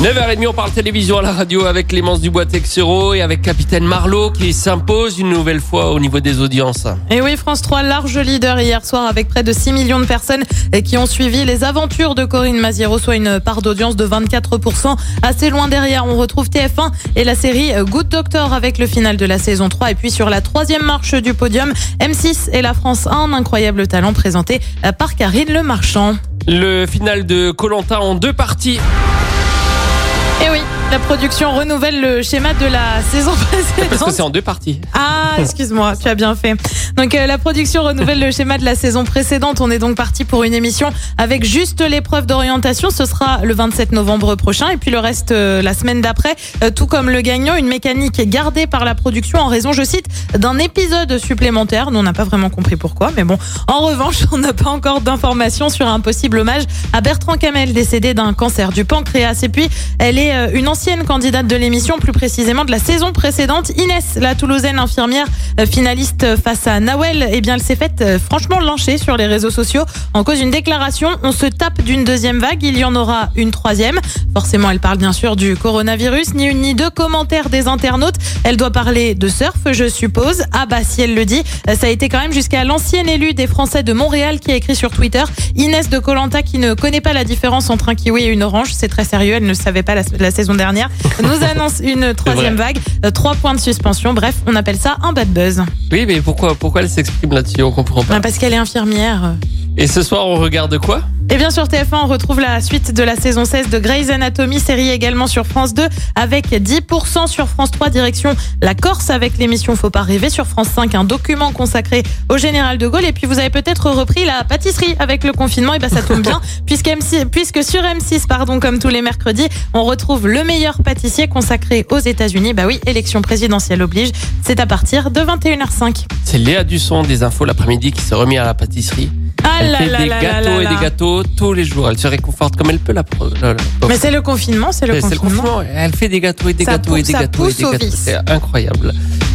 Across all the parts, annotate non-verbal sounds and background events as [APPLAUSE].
9h30, on parle télévision à la radio avec Clémence Dubois-Texero et avec Capitaine Marlowe qui s'impose une nouvelle fois au niveau des audiences. Et oui, France 3, large leader hier soir avec près de 6 millions de personnes qui ont suivi les aventures de Corinne Maziero, soit une part d'audience de 24%. Assez loin derrière, on retrouve TF1 et la série Good Doctor avec le final de la saison 3. Et puis sur la troisième marche du podium, M6 et la France 1, un incroyable talent présenté par Karine Le Marchand. Le final de Colanta en deux parties. Et oui, la production renouvelle le schéma de la [LAUGHS] saison précédente. Parce que c'est en deux parties. Ah, excuse-moi, tu as bien fait. Donc euh, la production renouvelle le schéma de la saison précédente. On est donc parti pour une émission avec juste l'épreuve d'orientation. Ce sera le 27 novembre prochain et puis le reste euh, la semaine d'après. Euh, tout comme le gagnant, une mécanique gardée par la production en raison, je cite, d'un épisode supplémentaire. Nous, on n'a pas vraiment compris pourquoi, mais bon. En revanche, [LAUGHS] on n'a pas encore d'informations sur un possible hommage à Bertrand Camel, décédé d'un cancer du pancréas. Et puis, elle est euh, une ancienne candidate de l'émission, plus précisément de la saison précédente. Inès, la Toulousaine infirmière euh, finaliste face à Nawel, eh bien, elle s'est faite euh, franchement lyncher sur les réseaux sociaux en cause d'une déclaration. On se tape d'une deuxième vague, il y en aura une troisième. Forcément, elle parle bien sûr du coronavirus, ni une ni deux commentaires des internautes. Elle doit parler de surf, je suppose. Ah bah si elle le dit, ça a été quand même jusqu'à l'ancienne élue des Français de Montréal qui a écrit sur Twitter, Inès de Colanta qui ne connaît pas la différence entre un kiwi et une orange. C'est très sérieux, elle ne savait pas la, la saison dernière. [LAUGHS] Nous annonce une troisième vague, Euh, trois points de suspension. Bref, on appelle ça un bad buzz. Oui, mais pourquoi, pourquoi elle s'exprime là-dessus? On comprend pas. Parce qu'elle est infirmière. Et ce soir, on regarde quoi? Et bien sur TF1, on retrouve la suite de la saison 16 de Grey's Anatomy, série également sur France 2, avec 10% sur France 3, direction la Corse avec l'émission Faut pas rêver. Sur France 5, un document consacré au général de Gaulle. Et puis vous avez peut-être repris la pâtisserie avec le confinement. Et ben ça tombe bien, [LAUGHS] puisque, MC, puisque sur M6, pardon, comme tous les mercredis, on retrouve le meilleur pâtissier consacré aux États-Unis. Bah oui, élection présidentielle oblige. C'est à partir de 21h05. C'est Léa Dusson des infos l'après-midi qui s'est remis à la pâtisserie. Ah Elle là fait là des là gâteaux là et des gâteaux tous les jours. Elle se réconforte comme elle peut la. pro- la- la- Mais c'est le confinement, c'est le C'est le confinement. Elle fait des gâteaux et des Ça gâteaux et des gâteaux et des au gâteaux. C'est incroyable.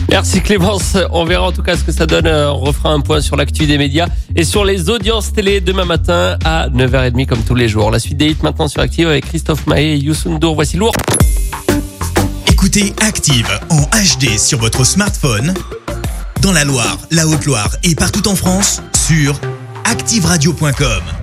Merci Clémence. On verra en tout cas ce que ça donne. Euh, On refera un point sur l'actu des médias et sur les audiences télé demain matin à 9h30 comme tous les jours. La suite des hits maintenant sur Active avec Christophe Maé et Youssou N'Dour. Voici lourd. Écoutez Active en HD sur votre smartphone, dans la Loire, la Haute-Loire et partout en France, sur activeradio.com.